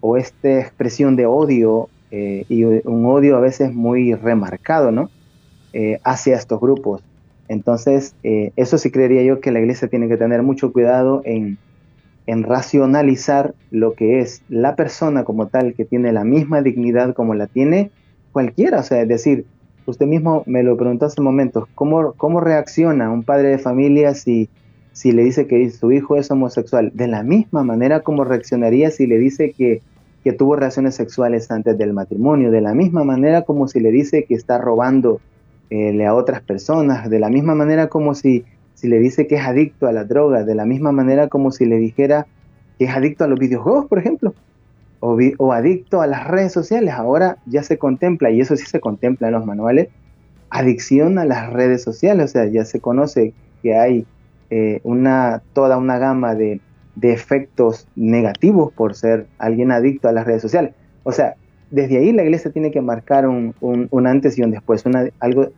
o esta expresión de odio, eh, y un odio a veces muy remarcado, ¿no? Eh, hacia estos grupos. Entonces, eh, eso sí creería yo que la iglesia tiene que tener mucho cuidado en, en racionalizar lo que es la persona como tal, que tiene la misma dignidad como la tiene cualquiera, o sea, es decir, usted mismo me lo preguntó hace momentos, ¿cómo, cómo reacciona un padre de familia si, si le dice que su hijo es homosexual? De la misma manera como reaccionaría si le dice que, que tuvo relaciones sexuales antes del matrimonio, de la misma manera como si le dice que está robando eh, a otras personas, de la misma manera como si, si le dice que es adicto a la droga, de la misma manera como si le dijera que es adicto a los videojuegos, por ejemplo o, adicto a las redes sociales. Ahora ya se contempla, y eso sí se contempla en los manuales, adicción a las redes sociales. O sea, ya se conoce que hay eh, una, toda una gama de, efectos negativos por ser alguien adicto a las redes sociales. O sea, desde ahí la iglesia tiene que marcar un, antes y un después, una, algo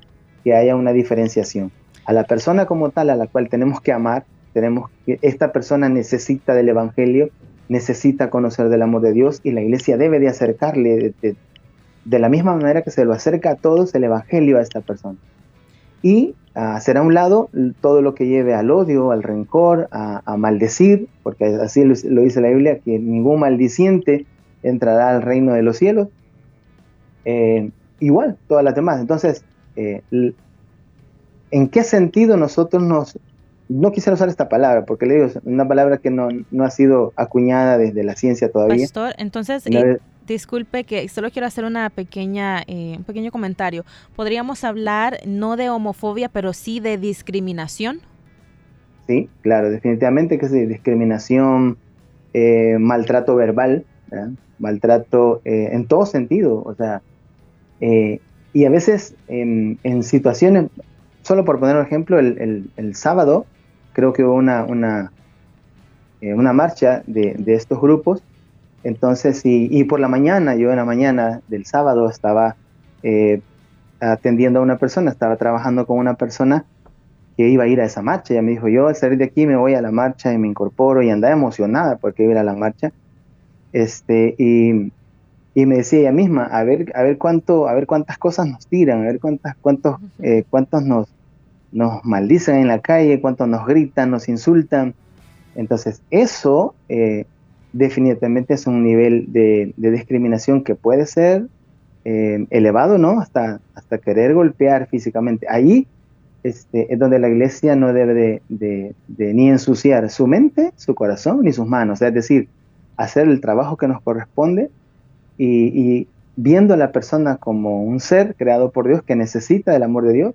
que haya una diferenciación. A la persona como tal, a la cual tenemos que amar, tenemos esta persona necesita del Evangelio, necesita conocer del amor de Dios y la iglesia debe de acercarle de, la misma manera que se lo acerca a todos el Evangelio a esta persona. Y hacer a un lado todo lo que lleve al odio, al rencor, a, maldecir, porque así lo, dice la Biblia, que ningún maldiciente entrará al reino de los cielos. Eh, igual, todas las demás. Entonces, eh, ¿en qué sentido nosotros nos, no quisiera usar esta palabra, porque le digo, es una palabra que no, ha sido acuñada desde la ciencia todavía. Pastor, entonces, disculpe que solo quiero hacer una pequeña, eh, un pequeño comentario. ¿Podríamos hablar no de homofobia, pero sí de discriminación? Sí, claro, definitivamente que es discriminación, eh, maltrato verbal, maltrato eh, en todo sentido, o sea, y a veces en, en situaciones, solo por poner un ejemplo, el, sábado creo que hubo una, una, eh, una marcha de, estos grupos. Entonces, y, por la mañana, yo en la mañana del sábado estaba eh, atendiendo a una persona, estaba trabajando con una persona que iba a ir a esa marcha. Ella me dijo, yo al salir de aquí me voy a la marcha y me incorporo y andaba emocionada porque iba a ir a la marcha. Este, y, y me decía ella misma, a ver, a ver cuánto, a ver cuántas cosas nos tiran, a ver cuántas, cuántos, eh, cuántos nos, nos maldicen en la calle, cuántos nos gritan, nos insultan. Entonces, eso eh, definitivamente es un nivel de, discriminación que puede ser eh, elevado, ¿no? Hasta, querer golpear físicamente. Ahí este, es donde la iglesia no debe de, de, ni ensuciar su mente, su corazón, ni sus manos. Es decir, hacer el trabajo que nos corresponde y, viendo a la persona como un ser creado por Dios que necesita del amor de Dios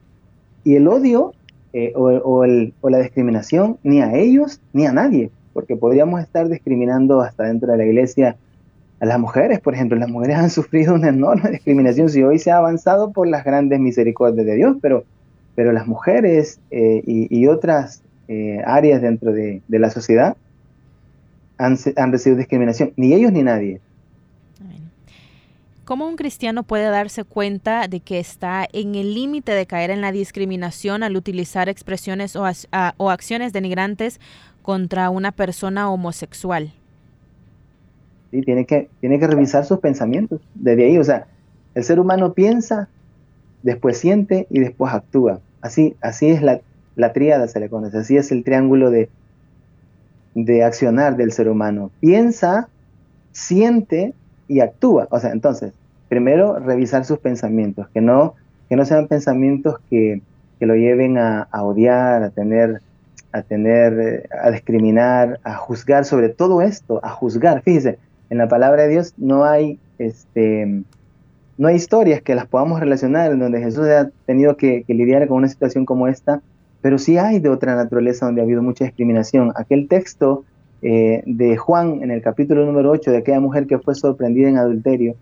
y el odio eh, o, la discriminación ni a ellos ni a nadie, porque podríamos estar discriminando hasta dentro de la iglesia a las mujeres, por ejemplo, las mujeres han sufrido una enorme discriminación si hoy se ha avanzado por las grandes misericordias de Dios, pero, pero las mujeres eh, y, otras eh, áreas dentro de, la sociedad han, han recibido discriminación, ni ellos ni nadie. ¿Cómo un cristiano puede darse cuenta de que está en el límite de caer en la discriminación al utilizar expresiones o, acciones denigrantes contra una persona homosexual? Sí, tiene que, tiene que revisar sus pensamientos desde ahí. O sea, el ser humano piensa, después siente y después actúa. Así, así es la, la tríada, se le conoce. Así es el triángulo de, de accionar del ser humano. Piensa, siente y actúa. O sea, entonces, primero revisar sus pensamientos, que no, que no sean pensamientos que, que lo lleven a, odiar, a tener a tener, eh, a discriminar, a juzgar sobre todo esto, a juzgar. Fíjese, en la palabra de Dios no hay, este, no hay historias que las podamos relacionar en donde Jesús haya tenido que, lidiar con una situación como esta, pero sí hay de otra naturaleza donde ha habido mucha discriminación. Aquel texto eh, de Juan en el capítulo número 8 de aquella mujer que fue sorprendida en adulterio,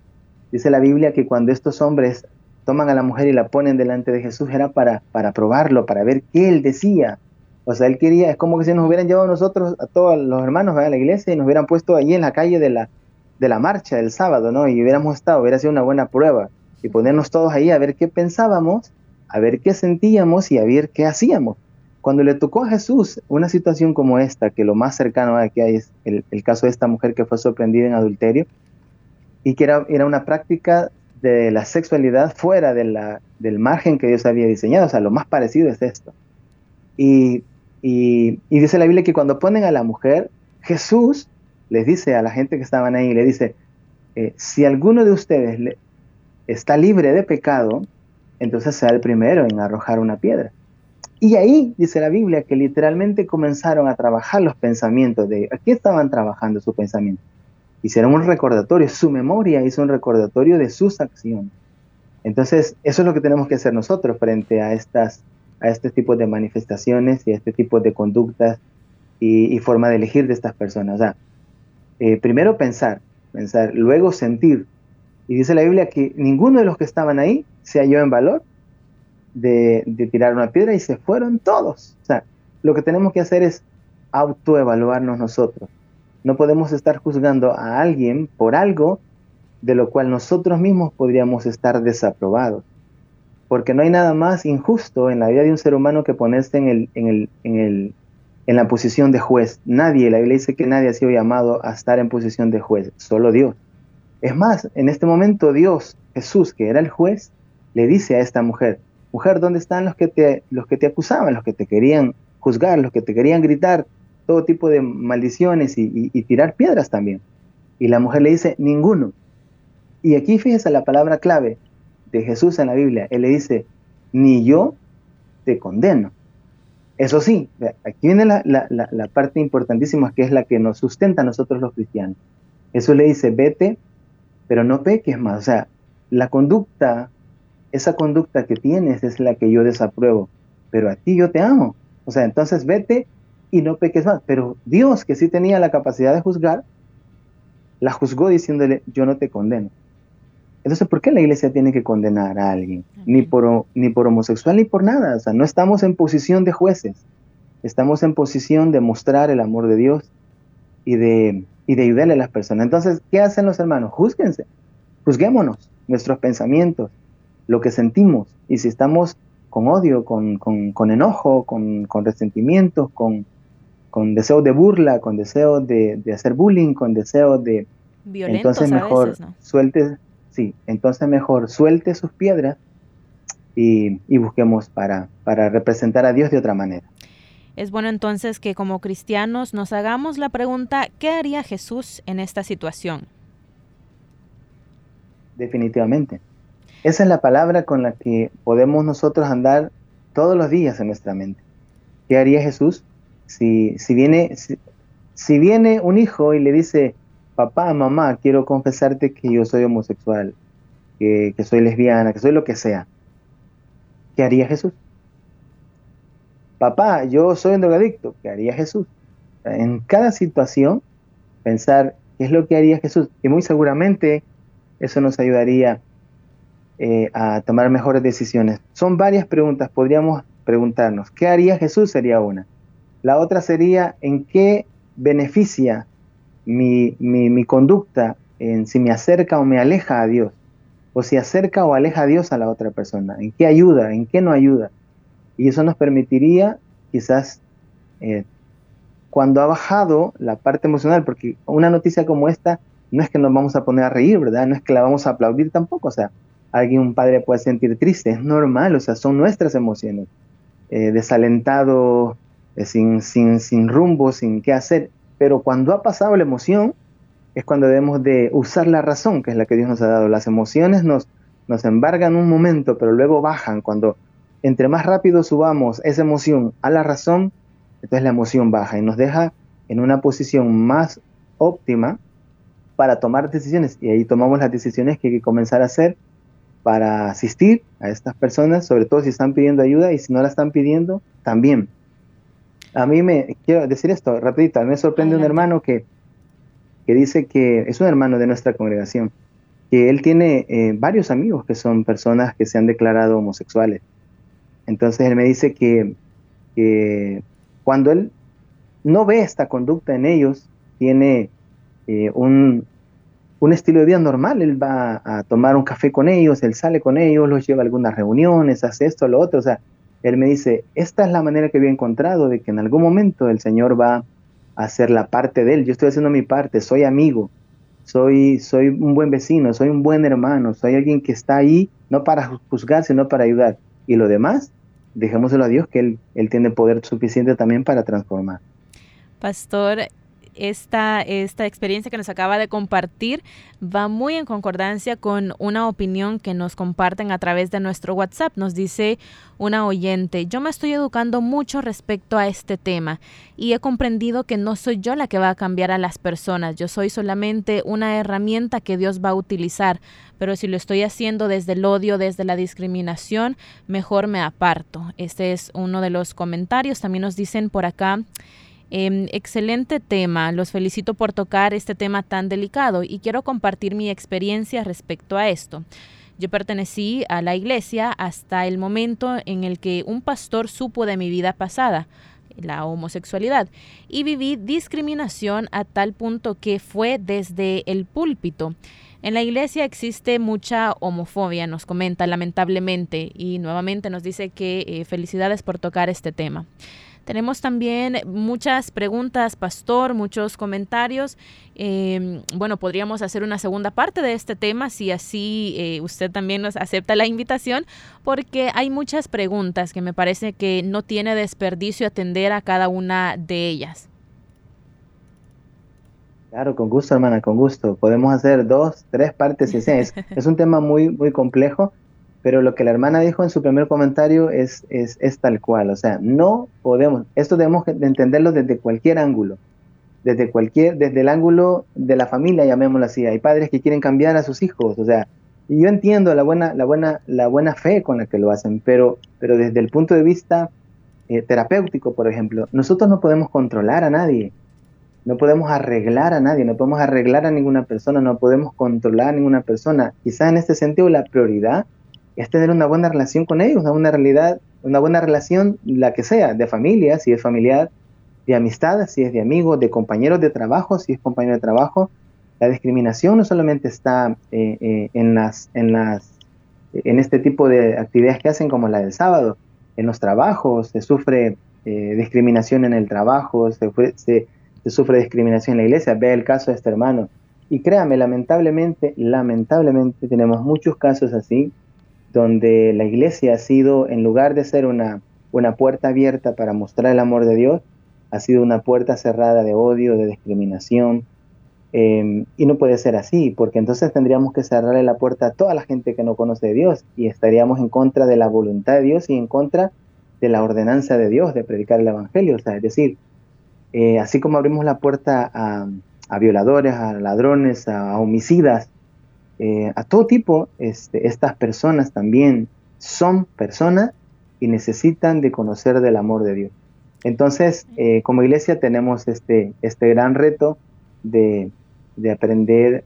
dice la Biblia que cuando estos hombres toman a la mujer y la ponen delante de Jesús era para, para probarlo, para ver qué él decía. O sea, él quería, es como que si nos hubieran llevado nosotros, a todos los hermanos a la iglesia y nos hubieran puesto allí en la calle de la, de la marcha del sábado, ¿no? Y hubiéramos estado, hubiera sido una buena prueba. Y ponernos todos ahí a ver qué pensábamos, a ver qué sentíamos y a ver qué hacíamos. Cuando le tocó a Jesús una situación como esta, que lo más cercano a que hay es el, caso de esta mujer que fue sorprendida en adulterio, y que era, era una práctica de la sexualidad fuera de del margen que Dios había diseñado, o sea, lo más parecido es esto. Y, y, dice la Biblia que cuando ponen a la mujer, Jesús les dice a la gente que estaban ahí, le dice, eh, si alguno de ustedes está libre de pecado, entonces sea el primero en arrojar una piedra. Y ahí dice la Biblia que literalmente comenzaron a trabajar los pensamientos de ¿a qué estaban trabajando su pensamiento? Hicieron un recordatorio, su memoria hizo un recordatorio de sus acciones. Entonces, eso es lo que tenemos que hacer nosotros frente a estas a este tipo de manifestaciones y a este tipo de conductas y, forma de elegir de estas personas. O eh, primero pensar, pensar, luego sentir. Y dice la Biblia que ninguno de los que estaban ahí se halló en valor de, tirar una piedra y se fueron todos. O sea, lo que tenemos que hacer es autoevaluarnos nosotros. No podemos estar juzgando a alguien por algo de lo cual nosotros mismos podríamos estar desaprobados. Porque no hay nada más injusto en la vida de un ser humano que ponerse en, el, en, el, en, el, en la posición de juez. Nadie, la Biblia dice que nadie ha sido llamado a estar en posición de juez, solo Dios. Es más, en este momento Dios, Jesús, que era el juez, le dice a esta mujer, mujer, ¿dónde están los que te, los que te acusaban, los que te querían juzgar, los que te querían gritar todo tipo de maldiciones y, tirar piedras también? Y la mujer le dice, ninguno. Y aquí fíjese la palabra clave de Jesús en la Biblia. Él le dice, ni yo te condeno. Eso sí, aquí viene la, la, parte importantísima que es la que nos sustenta a nosotros los cristianos. Eso le dice, vete, pero no peques más. O sea, la conducta esa conducta que tienes es la que yo desapruebo, pero a ti yo te amo. O sea, entonces vete y no peques más. Pero Dios, que sí tenía la capacidad de juzgar, la juzgó diciéndole, yo no te condeno. Entonces, ¿por qué la iglesia tiene que condenar a alguien? Ni por, ni por homosexual ni por nada. O sea, no estamos en posición de jueces. Estamos en posición de mostrar el amor de Dios y de, y de ayudarle a las personas. Entonces, ¿qué hacen los hermanos? Júzguense. Juzguémonos nuestros pensamientos, lo que sentimos. Y si estamos con odio, con, con, enojo, con, con resentimientos, con, con deseo de burla, con deseo de, de hacer bullying, con deseo de... entonces mejor suelte, sí, entonces mejor suelte sus piedras y, y busquemos para, para representar a Dios de otra manera. Es bueno entonces que como cristianos nos hagamos la pregunta, ¿qué haría Jesús en esta situación? Definitivamente. Esa es la palabra con la que podemos nosotros andar todos los días en nuestra mente. ¿Qué haría Jesús si, si, viene, si, viene un hijo y le dice, papá, mamá, quiero confesarte que yo soy homosexual, que, que soy lesbiana, que soy lo que sea? ¿Qué haría Jesús? Papá, yo soy un drogadicto, ¿qué haría Jesús? En cada situación, pensar qué es lo que haría Jesús. Y muy seguramente eso nos ayudaría eh, a tomar mejores decisiones. Son varias preguntas, podríamos preguntarnos. ¿Qué haría Jesús? Sería una. La otra sería, ¿en qué beneficia mi, mi, conducta en si me acerca o me aleja a Dios? O si acerca o aleja a Dios a la otra persona. ¿En qué ayuda? ¿En qué no ayuda? Y eso nos permitiría quizás eh, cuando ha bajado la parte emocional, porque una noticia como esta no es que nos vamos a poner a reír, ¿verdad? No es que la vamos a aplaudir tampoco, o sea, alguien, un padre puede sentir triste, es normal, o sea, son nuestras emociones. Eh, desalentado, eh, sin, sin, sin rumbo, sin qué hacer. Pero cuando ha pasado la emoción, es cuando debemos de usar la razón, que es la que Dios nos ha dado. Las emociones nos, nos embargan un momento, pero luego bajan. Cuando entre más rápido subamos esa emoción a la razón, entonces la emoción baja y nos deja en una posición más óptima para tomar decisiones. Y ahí tomamos las decisiones que hay que comenzar a hacer para asistir a estas personas, sobre todo si están pidiendo ayuda y si no la están pidiendo, también. A mí me, quiero decir esto rapidito, a mí me sorprende un hermano que, que dice que es un hermano de nuestra congregación, que él tiene eh, varios amigos que son personas que se han declarado homosexuales. Entonces él me dice que, que cuando él no ve esta conducta en ellos, tiene eh, un, un, estilo de vida normal. Él va a tomar un café con ellos, él sale con ellos, los lleva a algunas reuniones, hace esto, lo otro. O sea, él me dice, esta es la manera que había encontrado de que en algún momento el Señor va a hacer la parte de él. Yo estoy haciendo mi parte, soy amigo, soy, soy un buen vecino, soy un buen hermano, soy alguien que está ahí no para juzgar, sino para ayudar. Y lo demás, dejémoselo a Dios, que Él, él tiene poder suficiente también para transformar. Pastor, esta, esta experiencia que nos acaba de compartir va muy en concordancia con una opinión que nos comparten a través de nuestro WhatsApp. Nos dice una oyente, yo me estoy educando mucho respecto a este tema y he comprendido que no soy yo la que va a cambiar a las personas, yo soy solamente una herramienta que Dios va a utilizar, pero si lo estoy haciendo desde el odio, desde la discriminación, mejor me aparto. Este es uno de los comentarios. También nos dicen por acá, Em, excelente tema, los felicito por tocar este tema tan delicado y quiero compartir mi experiencia respecto a esto. Yo pertenecí a la iglesia hasta el momento en el que un pastor supo de mi vida pasada, la homosexualidad, y viví discriminación a tal punto que fue desde el púlpito. En la iglesia existe mucha homofobia, nos comenta lamentablemente, y nuevamente nos dice que eh, felicidades por tocar este tema. Tenemos también muchas preguntas, pastor, muchos comentarios. Em, bueno, podríamos hacer una segunda parte de este tema si así eh, usted también nos acepta la invitación, porque hay muchas preguntas que me parece que no tiene desperdicio atender a cada una de ellas. Claro, con gusto, hermana, con gusto. Podemos hacer dos, tres partes. Es, es un tema muy, muy complejo pero lo que la hermana dijo en su primer comentario es, es, tal cual, o sea, no podemos, esto debemos entenderlo desde cualquier ángulo, desde cualquier, desde el ángulo de la familia, llamémoslo así, hay padres que quieren cambiar a sus hijos, o sea, y yo entiendo la buena, la buena, la buena fe con la que lo hacen, pero, pero desde el punto de vista eh, terapéutico, por ejemplo, nosotros no podemos controlar a nadie, no podemos arreglar a nadie, no podemos arreglar a ninguna persona, no podemos controlar a ninguna persona. Quizás en este sentido la prioridad es tener una buena relación con ellos, una buena realidad, una buena relación, la que sea, de familia, si es familiar, de amistad, si es de amigos, de compañeros de trabajo, si es compañero de trabajo. La discriminación no solamente está eh, eh, en, las, en, las, en este tipo de actividades que hacen como la del sábado, en los trabajos, se sufre eh, discriminación en el trabajo, se, sufre discriminación en la iglesia, ve el caso de este hermano. Y créame, lamentablemente, lamentablemente tenemos muchos casos así donde la iglesia ha sido, en lugar de ser una, una puerta abierta para mostrar el amor de Dios, ha sido una puerta cerrada de odio, de discriminación. Em, y no puede ser así, porque entonces tendríamos que cerrarle la puerta a toda la gente que no conoce a Dios y estaríamos en contra de la voluntad de Dios y en contra de la ordenanza de Dios de predicar el Evangelio. O sea, es decir, eh, así como abrimos la puerta a, violadores, a ladrones, a homicidas, eh, a todo tipo, este, estas personas también son personas y necesitan de conocer del amor de Dios. Entonces, eh, como iglesia tenemos este, este gran reto de, de aprender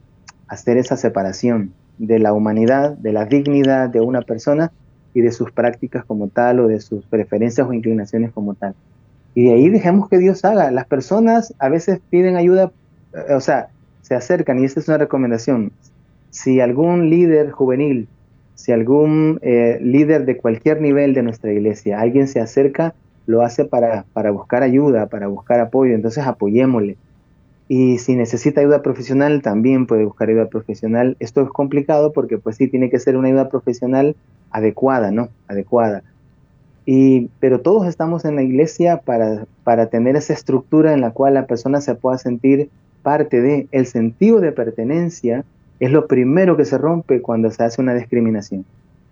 a hacer esa separación de la humanidad, de la dignidad de una persona y de sus prácticas como tal o de sus preferencias o inclinaciones como tal. Y de ahí dejemos que Dios haga. Las personas a veces piden ayuda, eh, o sea, se acercan y esta es una recomendación si algún líder juvenil, si algún eh, líder de cualquier nivel de nuestra iglesia, alguien se acerca, lo hace para, para buscar ayuda, para buscar apoyo, entonces apoyémosle. Y si necesita ayuda profesional, también puede buscar ayuda profesional. Esto es complicado porque pues sí, tiene que ser una ayuda profesional adecuada, ¿no? Adecuada. Y, pero todos estamos en la iglesia para, para tener esa estructura en la cual la persona se pueda sentir parte de el sentido de pertenencia es lo primero que se rompe cuando se hace una discriminación.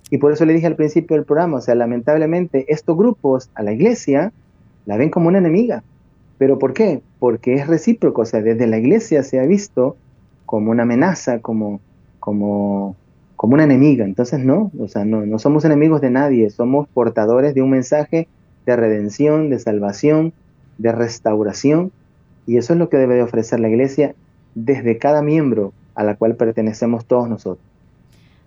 Y por eso le dije al principio del programa, o sea, lamentablemente estos grupos a la iglesia la ven como una enemiga. ¿Pero por qué? Porque es recíproco, o sea, desde la iglesia se ha visto como una amenaza, como, como, como una enemiga. Entonces no, o sea, no, no somos enemigos de nadie, somos portadores de un mensaje de redención, de salvación, de restauración, y eso es lo que debe de ofrecer la iglesia desde cada miembro a la cual pertenecemos todos nosotros.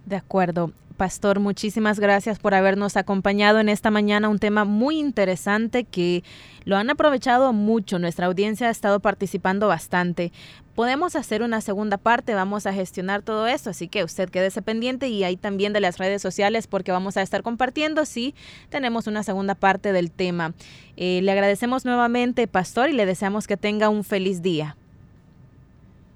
De acuerdo. Pastor, muchísimas gracias por habernos acompañado en esta mañana. Un tema muy interesante que lo han aprovechado mucho. Nuestra audiencia ha estado participando bastante. Podemos hacer una segunda parte, vamos a gestionar todo esto, así que usted quédese pendiente y ahí también de las redes sociales porque vamos a estar compartiendo si tenemos una segunda parte del tema. Eh, le agradecemos nuevamente, Pastor, y le deseamos que tenga un feliz día.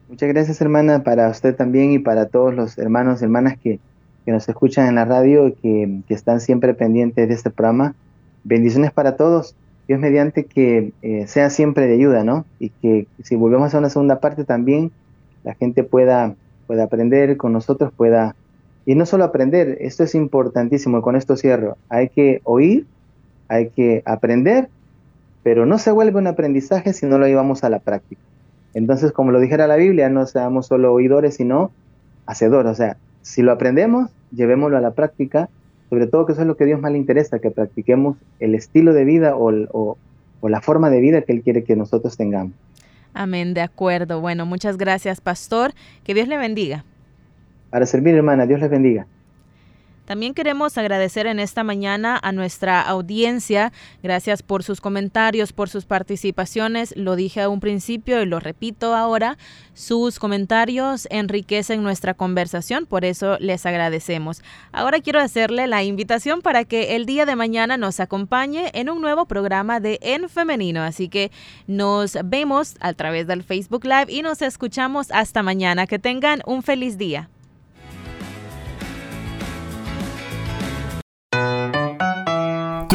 Muchas gracias, hermana, para usted también y para todos los hermanos y hermanas que, nos escuchan en la radio y que, están siempre pendientes de este programa. Bendiciones para todos. Dios mediante que eh, sea siempre de ayuda, ¿no? Y que si volvemos a una segunda parte también la gente pueda, pueda aprender con nosotros, pueda... Y no solo aprender, esto es importantísimo, con esto cierro. Hay que oír, hay que aprender, pero no se vuelve un aprendizaje si no lo llevamos a la práctica. Entonces, como lo dijera la Biblia, no seamos solo oidores, sino hacedores. O sea, si lo aprendemos, llevémoslo a la práctica, sobre todo que eso es lo que a Dios más le interesa, que practiquemos el estilo de vida o, o la forma de vida que Él quiere que nosotros tengamos. Amén, de acuerdo. Bueno, muchas gracias, pastor. Que Dios le bendiga. Para servir, hermana, Dios les bendiga. También queremos agradecer en esta mañana a nuestra audiencia. Gracias por sus comentarios, por sus participaciones. Lo dije a un principio y lo repito ahora. Sus comentarios enriquecen nuestra conversación, por eso les agradecemos. Ahora quiero hacerle la invitación para que el día de mañana nos acompañe en un nuevo programa de En Femenino. Así que nos vemos a través del Facebook Live y nos escuchamos hasta mañana. Que tengan un feliz día.